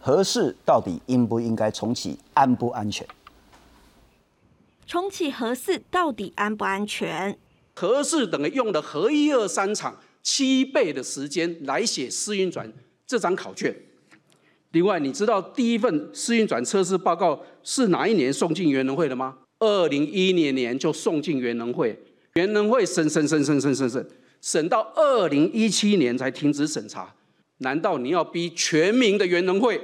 核试到底应不应该重启，安不安全？重启核四到底安不安全？核四等于用了核一二三厂七倍的时间来写试运转这张考卷。另外，你知道第一份试运转测试报告是哪一年送进原能会的吗？二零一零年就送进原能会，原能会审审审审审审审，审到二零一七年才停止审查。难道你要逼全民的元能会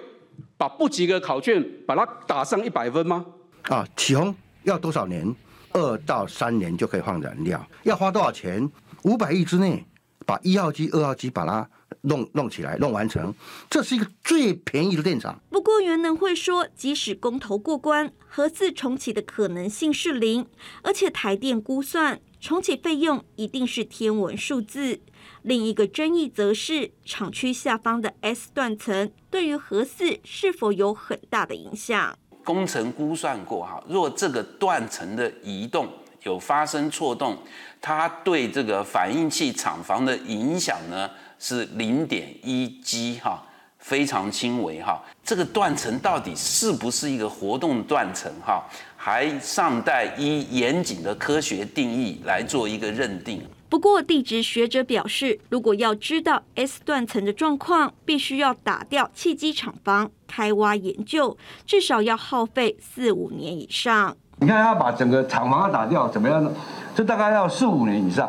把不及格考卷把它打上一百分吗？啊，启宏。要多少年？二到三年就可以换燃料。要花多少钱？五百亿之内，把一号机、二号机把它弄弄起来、弄完成，这是一个最便宜的电厂。不过，原能会说，即使公投过关，核四重启的可能性是零，而且台电估算重启费用一定是天文数字。另一个争议则是厂区下方的 S 断层对于核四是否有很大的影响。工程估算过哈，若这个断层的移动有发生错动，它对这个反应器厂房的影响呢是零点一 G 哈，非常轻微哈。这个断层到底是不是一个活动断层哈，还尚待依严谨的科学定义来做一个认定。不过，地质学者表示，如果要知道 S 断层的状况，必须要打掉汽机厂房，开挖研究，至少要耗费四五年以上。你看，要把整个厂房要打掉，怎么样呢？这大概要四五年以上。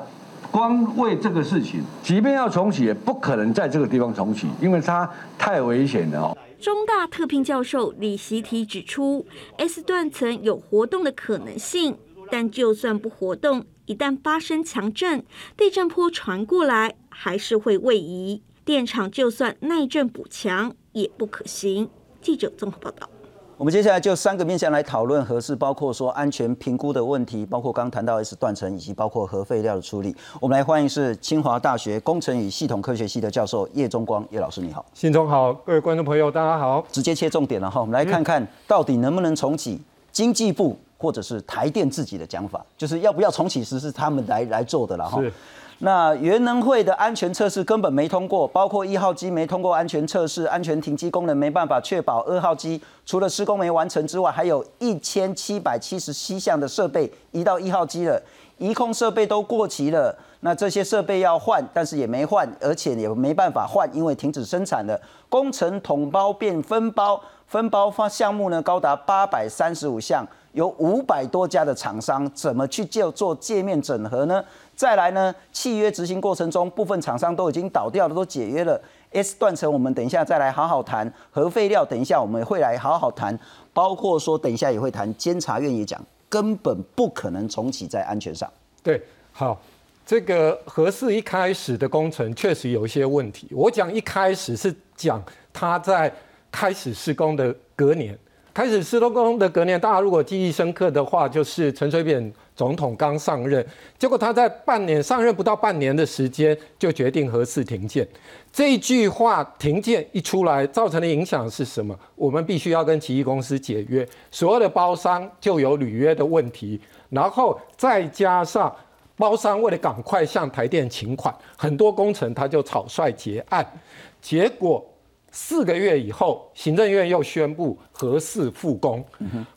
光为这个事情，即便要重启，也不可能在这个地方重启，因为它太危险了哦。中大特聘教授李习提指出，S 断层有活动的可能性，但就算不活动。一旦发生强震，地震波传过来，还是会位移。电厂就算耐震补强，也不可行。记者综合报道。我们接下来就三个面向来讨论核试，包括说安全评估的问题，包括刚谈到 S 断层，以及包括核废料的处理。我们来欢迎是清华大学工程与系统科学系的教授叶中光叶老师，你好。新中好，各位观众朋友，大家好。直接切重点了哈，我们来看看到底能不能重启经济部。或者是台电自己的讲法，就是要不要重启时是他们来来做的了哈。那原能会的安全测试根本没通过，包括一号机没通过安全测试，安全停机功能没办法确保。二号机除了施工没完成之外，还有一千七百七十七项的设备移到一号机了，移控设备都过期了。那这些设备要换，但是也没换，而且也没办法换，因为停止生产了。工程统包变分包，分包发项目呢高达八百三十五项。有五百多家的厂商，怎么去就做界面整合呢？再来呢，契约执行过程中，部分厂商都已经倒掉了，都解约了。S 断层，我们等一下再来好好谈。核废料，等一下我们会来好好谈。包括说，等一下也会谈。监察院也讲，根本不可能重启在安全上。对，好，这个核四一开始的工程确实有一些问题。我讲一开始是讲它在开始施工的隔年。开始施工的隔年，大家如果记忆深刻的话，就是陈水扁总统刚上任，结果他在半年上任不到半年的时间，就决定核四停建。这一句话停建一出来，造成的影响是什么？我们必须要跟奇异公司解约，所有的包商就有履约的问题，然后再加上包商为了赶快向台电请款，很多工程他就草率结案，结果。四个月以后，行政院又宣布合适复工。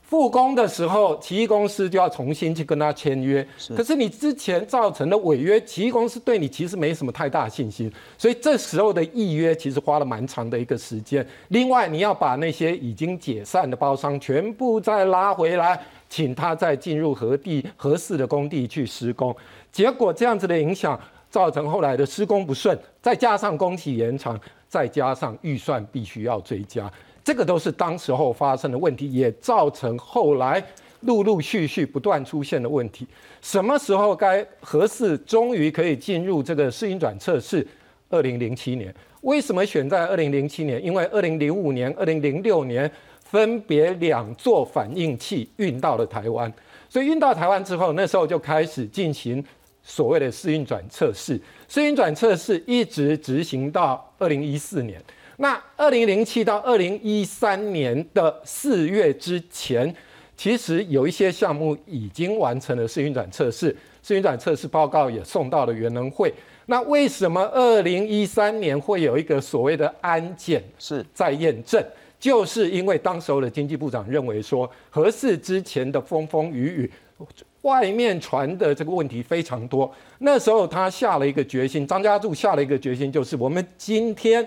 复工的时候，奇异公司就要重新去跟他签约。可是你之前造成的违约，奇异公司对你其实没什么太大信心，所以这时候的预约其实花了蛮长的一个时间。另外，你要把那些已经解散的包商全部再拉回来，请他再进入合地合适的工地去施工。结果这样子的影响，造成后来的施工不顺，再加上工期延长。再加上预算必须要追加，这个都是当时候发生的问题，也造成后来陆陆续续不断出现的问题。什么时候该合适，终于可以进入这个试运转测试？二零零七年。为什么选在二零零七年？因为二零零五年、二零零六年分别两座反应器运到了台湾，所以运到台湾之后，那时候就开始进行。所谓的试运转测试，试运转测试一直执行到二零一四年。那二零零七到二零一三年的四月之前，其实有一些项目已经完成了试运转测试，试运转测试报告也送到了原能会。那为什么二零一三年会有一个所谓的安检是在验证？就是因为当时候的经济部长认为说，合适之前的风风雨雨，外面传的这个问题非常多。那时候他下了一个决心，张家柱下了一个决心，就是我们今天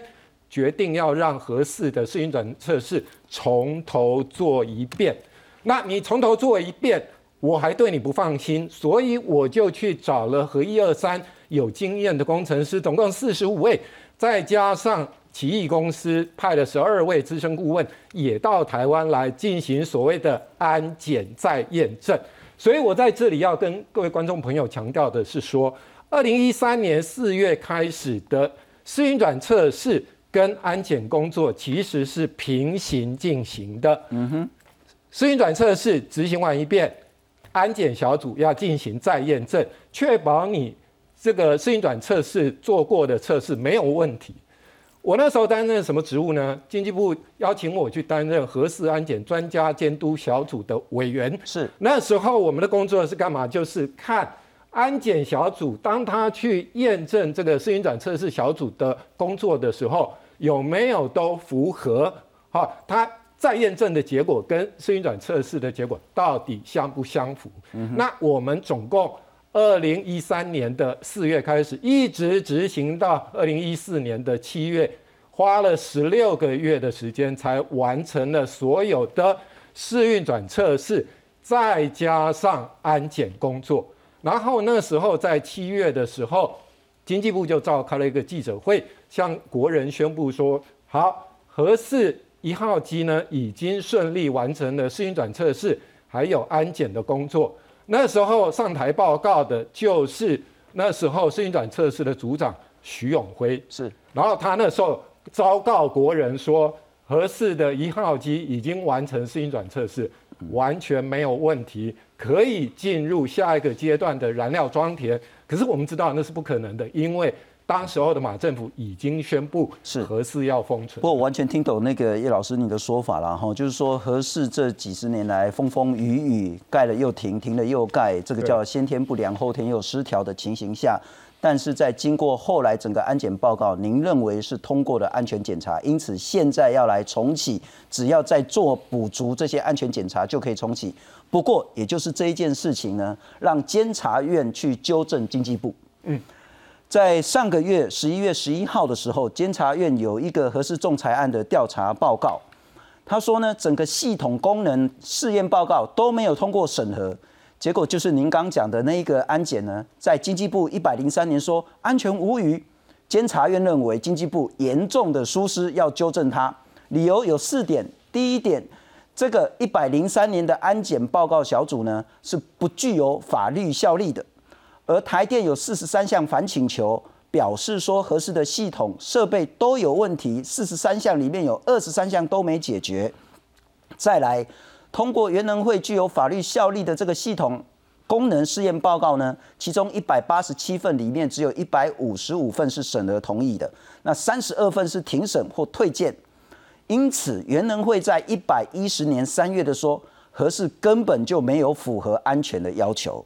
决定要让核四的试运转测试从头做一遍。那你从头做一遍，我还对你不放心，所以我就去找了核一二三有经验的工程师，总共四十五位，再加上。奇异公司派了十二位资深顾问，也到台湾来进行所谓的安检再验证。所以我在这里要跟各位观众朋友强调的是说，二零一三年四月开始的试运转测试跟安检工作其实是平行进行的。嗯哼，试运转测试执行完一遍，安检小组要进行再验证，确保你这个试运转测试做过的测试没有问题。我那时候担任什么职务呢？经济部邀请我去担任核四安检专家监督小组的委员。是那时候我们的工作是干嘛？就是看安检小组当他去验证这个试运转测试小组的工作的时候，有没有都符合？好，他再验证的结果跟试运转测试的结果到底相不相符？那我们总共。二零一三年的四月开始，一直执行到二零一四年的七月，花了十六个月的时间才完成了所有的试运转测试，再加上安检工作。然后那时候在七月的时候，经济部就召开了一个记者会，向国人宣布说：好，核四一号机呢已经顺利完成了试运转测试，还有安检的工作。那时候上台报告的就是那时候试运转测试的组长徐永辉，是，然后他那时候昭告国人说，合适的一号机已经完成试运转测试，完全没有问题，可以进入下一个阶段的燃料装填。可是我们知道那是不可能的，因为。当时候的马政府已经宣布是核四要封存，不过完全听懂那个叶老师你的说法了哈，就是说核四这几十年来风风雨雨，盖了又停，停了又盖，这个叫先天不良后天又失调的情形下，但是在经过后来整个安检报告，您认为是通过的安全检查，因此现在要来重启，只要再做补足这些安全检查就可以重启。不过也就是这一件事情呢，让监察院去纠正经济部，嗯。在上个月十一月十一号的时候，监察院有一个核事仲裁案的调查报告。他说呢，整个系统功能试验报告都没有通过审核，结果就是您刚讲的那一个安检呢，在经济部一百零三年说安全无虞，监察院认为经济部严重的疏失，要纠正它。理由有四点：第一点，这个一百零三年的安检报告小组呢，是不具有法律效力的。而台电有四十三项反请求，表示说合适的系统设备都有问题，四十三项里面有二十三项都没解决。再来，通过原能会具有法律效力的这个系统功能试验报告呢，其中一百八十七份里面只有一百五十五份是审核同意的，那三十二份是庭审或退件。因此，原能会在一百一十年三月的说，合适根本就没有符合安全的要求。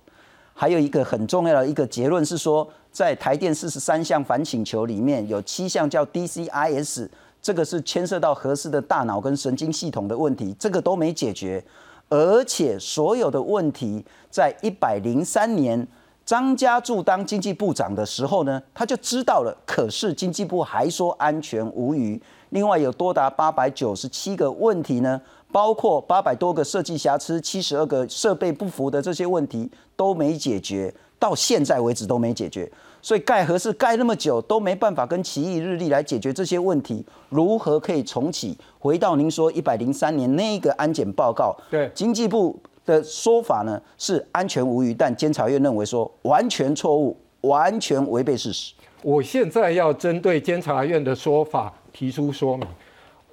还有一个很重要的一个结论是说，在台电四十三项反请求里面有七项叫 DCIS，这个是牵涉到核适的大脑跟神经系统的问题，这个都没解决，而且所有的问题在一百零三年张家柱当经济部长的时候呢，他就知道了，可是经济部还说安全无虞。另外有多达八百九十七个问题呢。包括八百多个设计瑕疵、七十二个设备不符的这些问题都没解决，到现在为止都没解决。所以盖核是盖那么久都没办法跟奇异日历来解决这些问题，如何可以重启？回到您说一百零三年那个安检报告，对经济部的说法呢是安全无虞，但监察院认为说完全错误，完全违背事实。我现在要针对监察院的说法提出说明。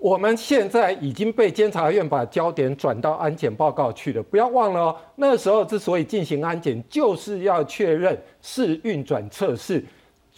我们现在已经被监察院把焦点转到安检报告去了。不要忘了哦，那时候之所以进行安检，就是要确认试运转测试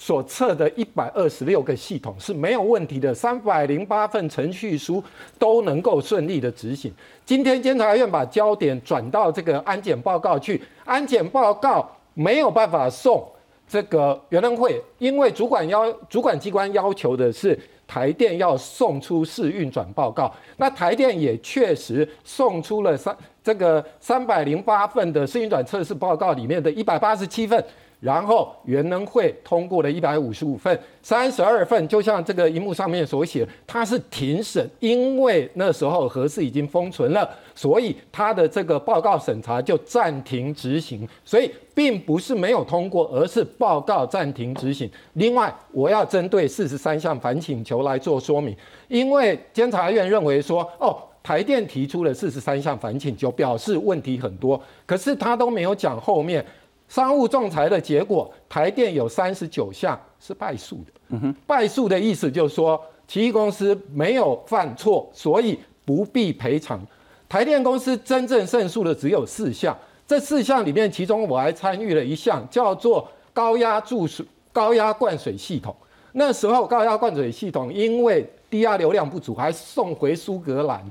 所测的一百二十六个系统是没有问题的，三百零八份程序书都能够顺利的执行。今天监察院把焦点转到这个安检报告去，安检报告没有办法送这个原能会，因为主管要主管机关要求的是。台电要送出试运转报告。那台电也确实送出了三这个三百零八份的试运转测试报告里面的一百八十七份。然后原能会通过了一百五十五份，三十二份，就像这个荧幕上面所写，它是庭审，因为那时候核四已经封存了，所以它的这个报告审查就暂停执行，所以并不是没有通过，而是报告暂停执行。另外，我要针对四十三项反请求来做说明，因为监察院认为说，哦，台电提出了四十三项反请求，表示问题很多，可是他都没有讲后面。商务仲裁的结果，台电有三十九项是败诉的。嗯哼，败诉的意思就是说，奇异公司没有犯错，所以不必赔偿。台电公司真正胜诉的只有四项，这四项里面，其中我还参与了一项，叫做高压注水、高压灌水系统。那时候高压灌水系统因为低压流量不足，还送回苏格兰。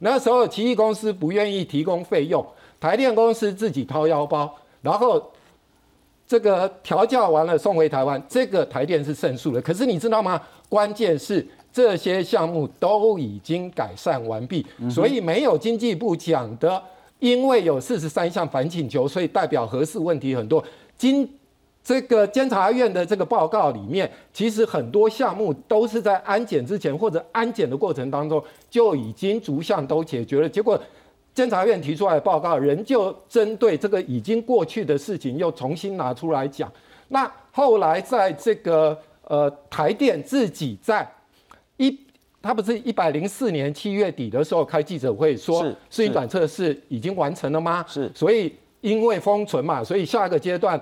那时候奇异公司不愿意提供费用，台电公司自己掏腰包，然后。这个调教完了送回台湾，这个台电是胜诉了。可是你知道吗？关键是这些项目都已经改善完毕，所以没有经济部讲的，因为有四十三项反请求，所以代表核四问题很多。经这个监察院的这个报告里面，其实很多项目都是在安检之前或者安检的过程当中就已经逐项都解决了，结果。监察院提出来的报告，仍旧针对这个已经过去的事情又重新拿出来讲。那后来在这个呃台电自己在一，他不是一百零四年七月底的时候开记者会说，试运转测试已经完成了吗？是。所以因为封存嘛，所以下一个阶段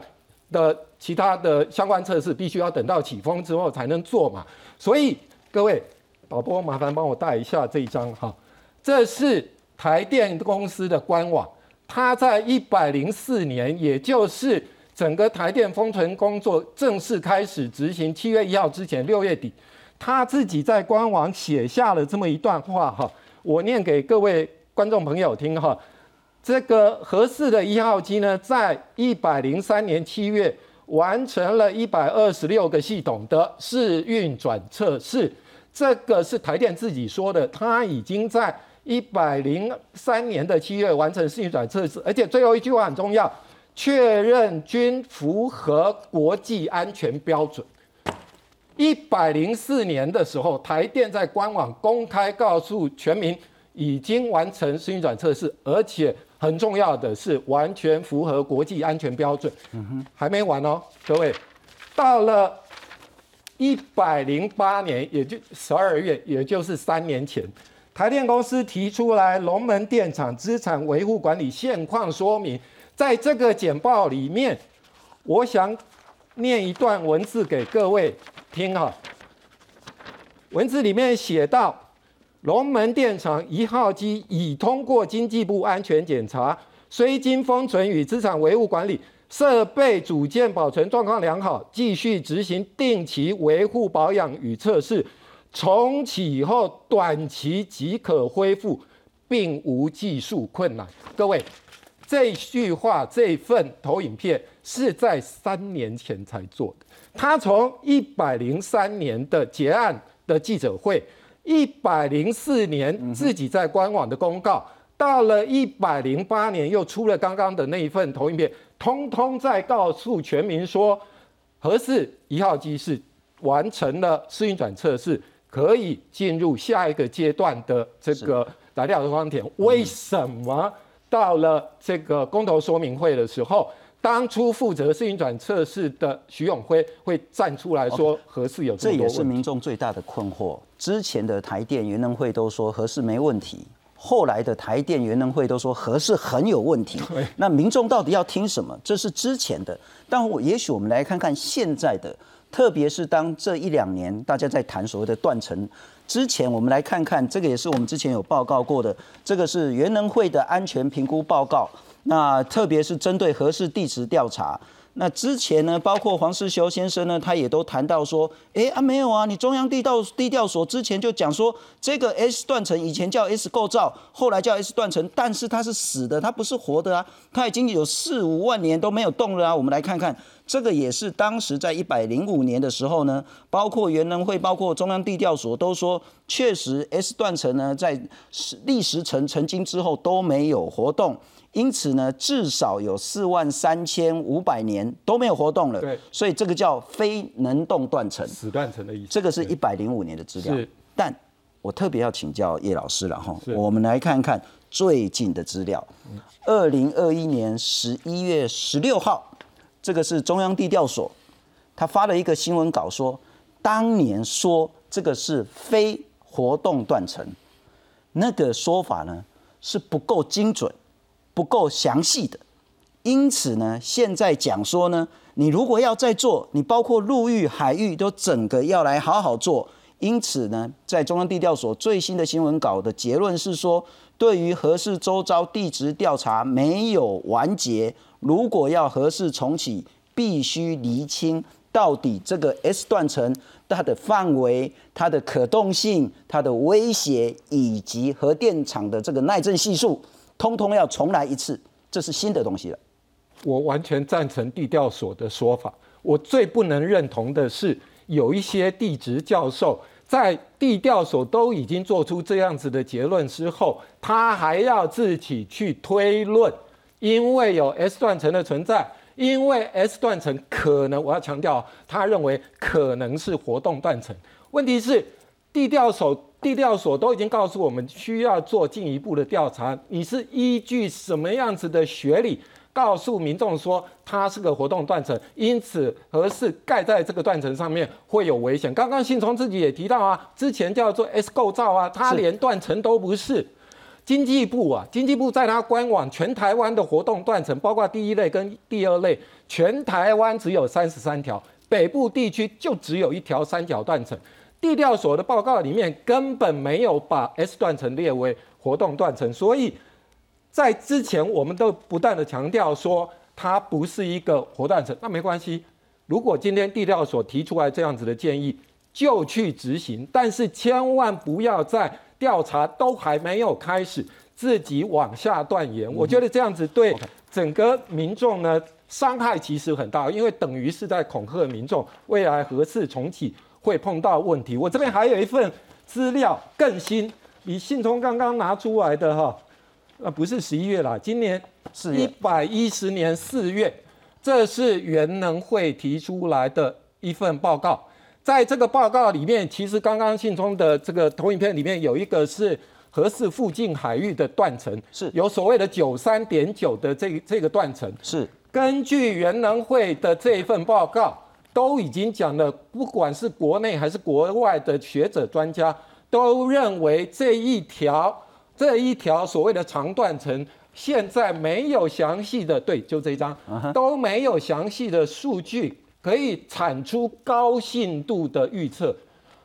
的其他的相关测试必须要等到起风之后才能做嘛。所以各位导播麻烦帮我带一下这一张哈，这是。台电公司的官网，它在一百零四年，也就是整个台电封存工作正式开始执行七月一号之前，六月底，他自己在官网写下了这么一段话哈，我念给各位观众朋友听哈。这个合适的一号机呢，在一百零三年七月完成了一百二十六个系统的试运转测试，这个是台电自己说的，他已经在。一百零三年的七月完成试运转测试，而且最后一句话很重要，确认均符合国际安全标准。一百零四年的时候，台电在官网公开告诉全民，已经完成试运转测试，而且很重要的是完全符合国际安全标准。嗯哼，还没完哦，各位，到了一百零八年，也就十二月，也就是三年前。台电公司提出来龙门电厂资产维护管理现况说明，在这个简报里面，我想念一段文字给各位听哈。文字里面写到，龙门电厂一号机已通过经济部安全检查，虽经封存与资产维护管理，设备组件保存状况良好，继续执行定期维护保养与测试。重启以后，短期即可恢复，并无技术困难。各位，这句话这份投影片是在三年前才做的。他从一百零三年的结案的记者会，一百零四年自己在官网的公告，到了一百零八年又出了刚刚的那一份投影片，通通在告诉全民说，核四一号机是完成了试运转测试。可以进入下一个阶段的这个来料的光田，为什么到了这个公投说明会的时候，当初负责试运转测试的徐永辉会站出来说合适有这也是民众最大的困惑。之前的台电元能会都说合适没问题，后来的台电元能会都说合适很有问题。那民众到底要听什么？这是之前的，但我也许我们来看看现在的。特别是当这一两年大家在谈所谓的断层之前，我们来看看这个也是我们之前有报告过的，这个是原能会的安全评估报告。那特别是针对核试地质调查。那之前呢，包括黄世修先生呢，他也都谈到说，哎啊没有啊，你中央地道地调所之前就讲说，这个 S 断层以前叫 S 构造，后来叫 S 断层，但是它是死的，它不是活的啊，它已经有四五万年都没有动了啊。我们来看看这个也是当时在一百零五年的时候呢，包括原能会、包括中央地调所都说，确实 S 断层呢在历时层曾经之后都没有活动，因此呢至少有四万三千五百年都没有活动了。对，所以这个叫非能动断层，死断层的意思。这个是一百零五年的资料。是，但我特别要请教叶老师了哈，我们来看看最近的资料，二零二一年十一月十六号。这个是中央地调所，他发了一个新闻稿说，当年说这个是非活动断层，那个说法呢是不够精准、不够详细的，因此呢，现在讲说呢，你如果要再做，你包括陆域、海域都整个要来好好做。因此呢，在中央地调所最新的新闻稿的结论是说，对于核适周遭地质调查没有完结。如果要核适重启，必须厘清到底这个 S 断层它的范围、它的可动性、它的威胁以及核电厂的这个耐震系数，通通要重来一次，这是新的东西了。我完全赞成地调所的说法。我最不能认同的是，有一些地质教授在地调所都已经做出这样子的结论之后，他还要自己去推论。因为有 S 断层的存在，因为 S 断层可能，我要强调，他认为可能是活动断层。问题是，地调所地调所都已经告诉我们需要做进一步的调查。你是依据什么样子的学理告诉民众说它是个活动断层？因此，合适盖在这个断层上面会有危险。刚刚信聪自己也提到啊，之前叫做 S 构造啊，它连断层都不是。经济部啊，经济部在它官网，全台湾的活动断层，包括第一类跟第二类，全台湾只有三十三条，北部地区就只有一条三角断层。地调所的报告里面根本没有把 S 断层列为活动断层，所以在之前我们都不断的强调说它不是一个活断层。那没关系，如果今天地调所提出来这样子的建议，就去执行，但是千万不要在。调查都还没有开始，自己往下断言，我觉得这样子对整个民众呢伤害其实很大，因为等于是在恐吓民众未来何次重启会碰到问题。我这边还有一份资料更新，比信通刚刚拿出来的哈，呃不是十一月啦，今年是一百一十年四月，这是原能会提出来的一份报告。在这个报告里面，其实刚刚信中的这个投影片里面有一个是合适附近海域的断层，是有所谓的九三点九的这这个断层。是根据原能会的这一份报告，都已经讲了，不管是国内还是国外的学者专家，都认为这一条这一条所谓的长断层，现在没有详细的对，就这一张都没有详细的数据。可以产出高信度的预测，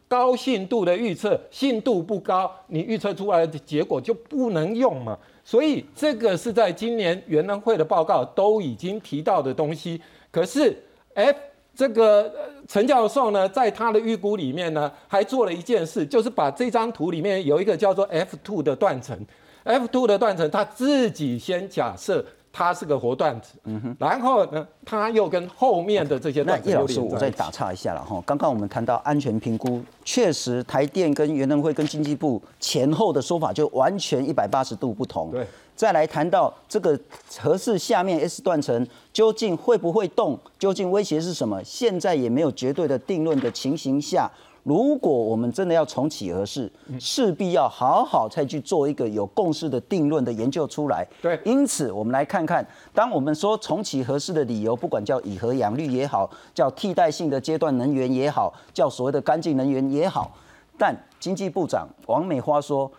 高信度的预测，信度不高，你预测出来的结果就不能用嘛。所以这个是在今年元能会的报告都已经提到的东西。可是，F 这个陈教授呢，在他的预估里面呢，还做了一件事，就是把这张图里面有一个叫做 F two 的断层，F two 的断层，他自己先假设。它是个活段子，嗯哼，然后呢，他又跟后面的这些那叶老师，我再打岔一下了哈。刚刚我们谈到安全评估，确实台电跟原能会跟经济部前后的说法就完全一百八十度不同。对，再来谈到这个合适下面 S 断层究竟会不会动，究竟威胁是什么，现在也没有绝对的定论的情形下。如果我们真的要重启核试，势必要好好再去做一个有共识的定论的研究出来。对，因此我们来看看，当我们说重启核试的理由，不管叫以核养绿也好，叫替代性的阶段能源也好，叫所谓的干净能源也好，但经济部长王美花说，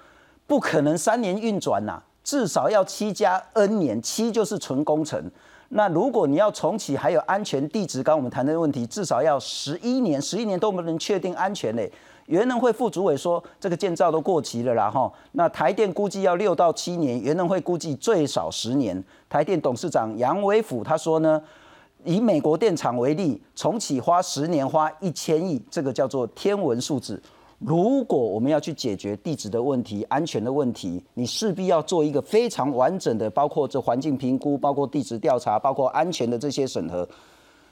不可能三年运转呐，至少要七加 N 年，七就是纯工程。那如果你要重启，还有安全地址，刚我们谈的问题，至少要十一年，十一年都不能确定安全嘞。原能会副主委说，这个建造都过期了啦哈。那台电估计要六到七年，原能会估计最少十年。台电董事长杨伟甫他说呢，以美国电厂为例，重启花十年花一千亿，这个叫做天文数字。如果我们要去解决地质的问题、安全的问题，你势必要做一个非常完整的，包括这环境评估、包括地质调查、包括安全的这些审核。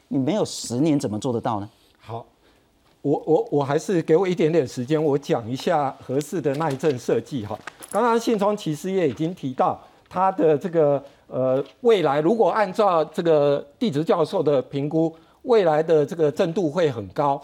你没有十年怎么做得到呢？好，我我我还是给我一点点时间，我讲一下合适的耐震设计哈。刚刚信聪其实也已经提到，它的这个呃未来如果按照这个地质教授的评估，未来的这个震度会很高。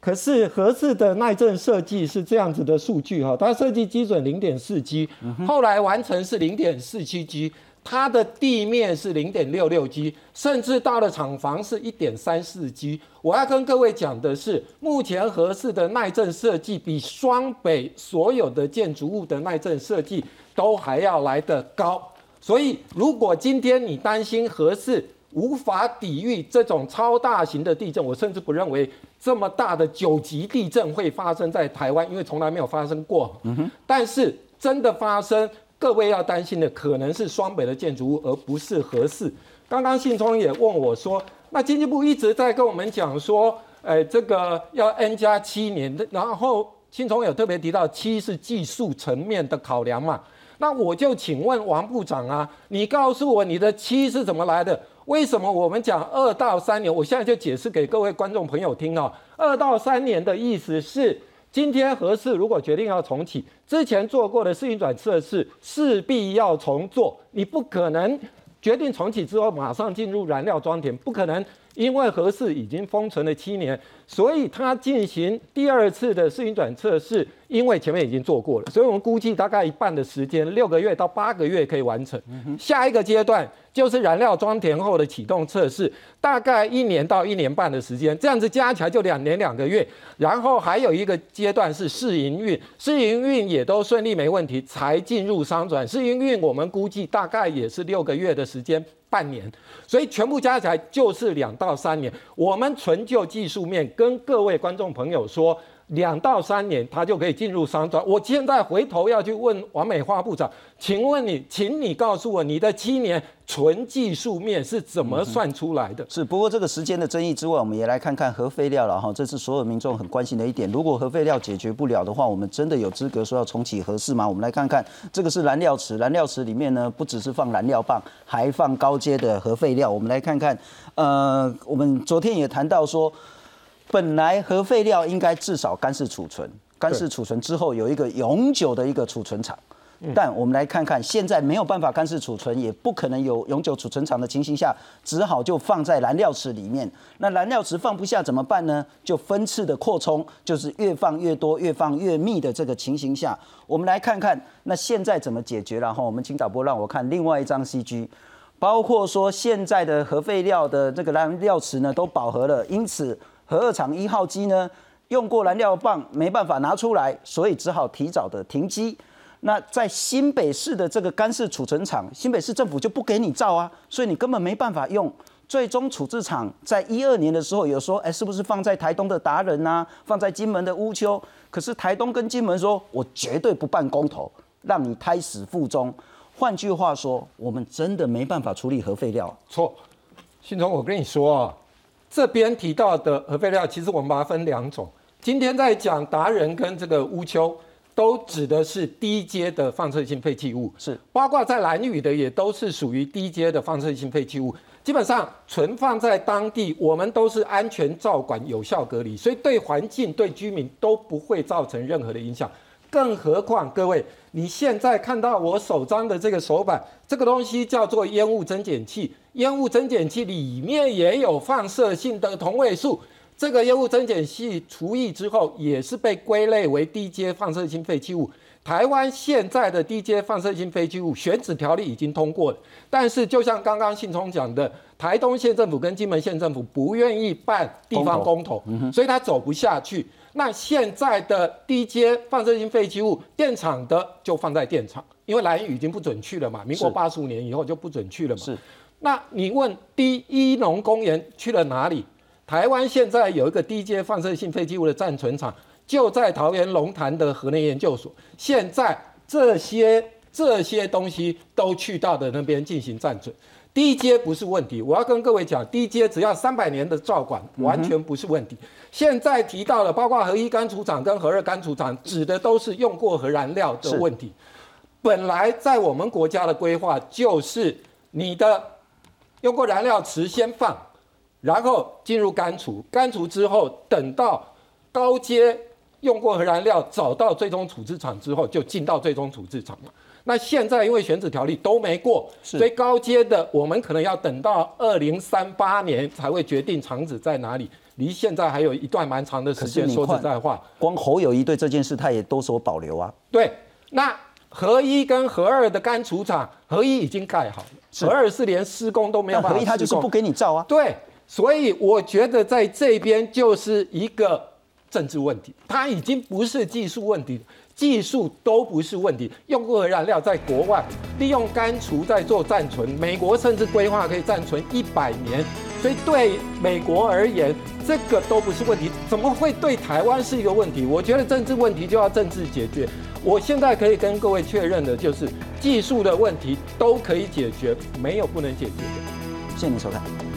可是合适的耐震设计是这样子的数据哈，它设计基准零点四 G，后来完成是零点四七 G，它的地面是零点六六 G，甚至到了厂房是一点三四 G。我要跟各位讲的是，目前合适的耐震设计比双北所有的建筑物的耐震设计都还要来得高。所以，如果今天你担心合适无法抵御这种超大型的地震，我甚至不认为。这么大的九级地震会发生在台湾，因为从来没有发生过。嗯哼。但是真的发生，各位要担心的可能是双北的建筑物，而不是合适。刚刚信聪也问我说，那经济部一直在跟我们讲说，哎，这个要 N 加七年的，然后信聪有特别提到七是技术层面的考量嘛？那我就请问王部长啊，你告诉我你的七是怎么来的？为什么我们讲二到三年？我现在就解释给各位观众朋友听哦。二到三年的意思是，今天合适如果决定要重启，之前做过的试运转测试势必要重做。你不可能决定重启之后马上进入燃料装填，不可能，因为合适已经封存了七年，所以它进行第二次的试运转测试。因为前面已经做过了，所以我们估计大概一半的时间，六个月到八个月可以完成。下一个阶段就是燃料装填后的启动测试，大概一年到一年半的时间，这样子加起来就两年两个月。然后还有一个阶段是试营运，试营运也都顺利没问题，才进入商转。试营运我们估计大概也是六个月的时间，半年。所以全部加起来就是两到三年。我们纯就技术面跟各位观众朋友说。两到三年，他就可以进入商转。我现在回头要去问王美花部长，请问你，请你告诉我，你的七年纯技术面是怎么算出来的？是，不过这个时间的争议之外，我们也来看看核废料了哈，这是所有民众很关心的一点。如果核废料解决不了的话，我们真的有资格说要重启核试吗？我们来看看，这个是燃料池，燃料池里面呢，不只是放燃料棒，还放高阶的核废料。我们来看看，呃，我们昨天也谈到说。本来核废料应该至少干式储存，干式储存之后有一个永久的一个储存厂，但我们来看看，现在没有办法干式储存，也不可能有永久储存厂的情形下，只好就放在燃料池里面。那燃料池放不下怎么办呢？就分次的扩充，就是越放越多，越放越密的这个情形下，我们来看看那现在怎么解决。然后我们请导播让我看另外一张 CG，包括说现在的核废料的这个燃料池呢都饱和了，因此。核二厂一号机呢，用过燃料棒没办法拿出来，所以只好提早的停机。那在新北市的这个干式储存厂，新北市政府就不给你造啊，所以你根本没办法用。最终处置厂在一二年的时候有说，哎，是不是放在台东的达人呐，放在金门的乌丘？可是台东跟金门说，我绝对不办公投，让你胎死腹中。换句话说，我们真的没办法处理核废料。错，信聪，我跟你说啊。这边提到的核废料，其实我们把它分两种。今天在讲达人跟这个乌丘，都指的是低阶的放射性废弃物，是包括在蓝屿的也都是属于低阶的放射性废弃物。基本上存放在当地，我们都是安全照管、有效隔离，所以对环境、对居民都不会造成任何的影响。更何况各位，你现在看到我手张的这个手板，这个东西叫做烟雾增减器。烟雾增减器里面也有放射性的同位素，这个烟雾增减器除役之后，也是被归类为低阶放射性废弃物。台湾现在的低阶放射性废弃物选址条例已经通过了，但是就像刚刚信聪讲的，台东县政府跟金门县政府不愿意办地方公投，所以他走不下去。那现在的低阶放射性废弃物电厂的就放在电厂，因为蓝屿已经不准去了嘛，民国八十五年以后就不准去了嘛。是。那你问第一农公园去了哪里？台湾现在有一个低阶放射性废弃物的暂存场，就在桃园龙潭的核能研究所。现在这些这些东西都去到的那边进行暂存。低阶不是问题，我要跟各位讲，低阶只要三百年的照管，完全不是问题。现在提到了，包括核一干储厂跟核二干储厂，指的都是用过核燃料的问题。本来在我们国家的规划就是你的。用过燃料池先放，然后进入干除，干除之后，等到高阶用过核燃料找到最终处置厂之后，就进到最终处置厂嘛。那现在因为选址条例都没过，所以高阶的我们可能要等到二零三八年才会决定厂址在哪里，离现在还有一段蛮长的时间。说实在话，光侯友谊对这件事他也多所保留啊。对，那合一跟合二的干除厂，合一已经盖好了，合二是连施工都没有。合一他就是不给你造啊。对。所以我觉得在这边就是一个政治问题，它已经不是技术问题，技术都不是问题。用过的燃料在国外利用干除在做暂存，美国甚至规划可以暂存一百年，所以对美国而言这个都不是问题，怎么会对台湾是一个问题？我觉得政治问题就要政治解决。我现在可以跟各位确认的就是，技术的问题都可以解决，没有不能解决的。谢谢您收看。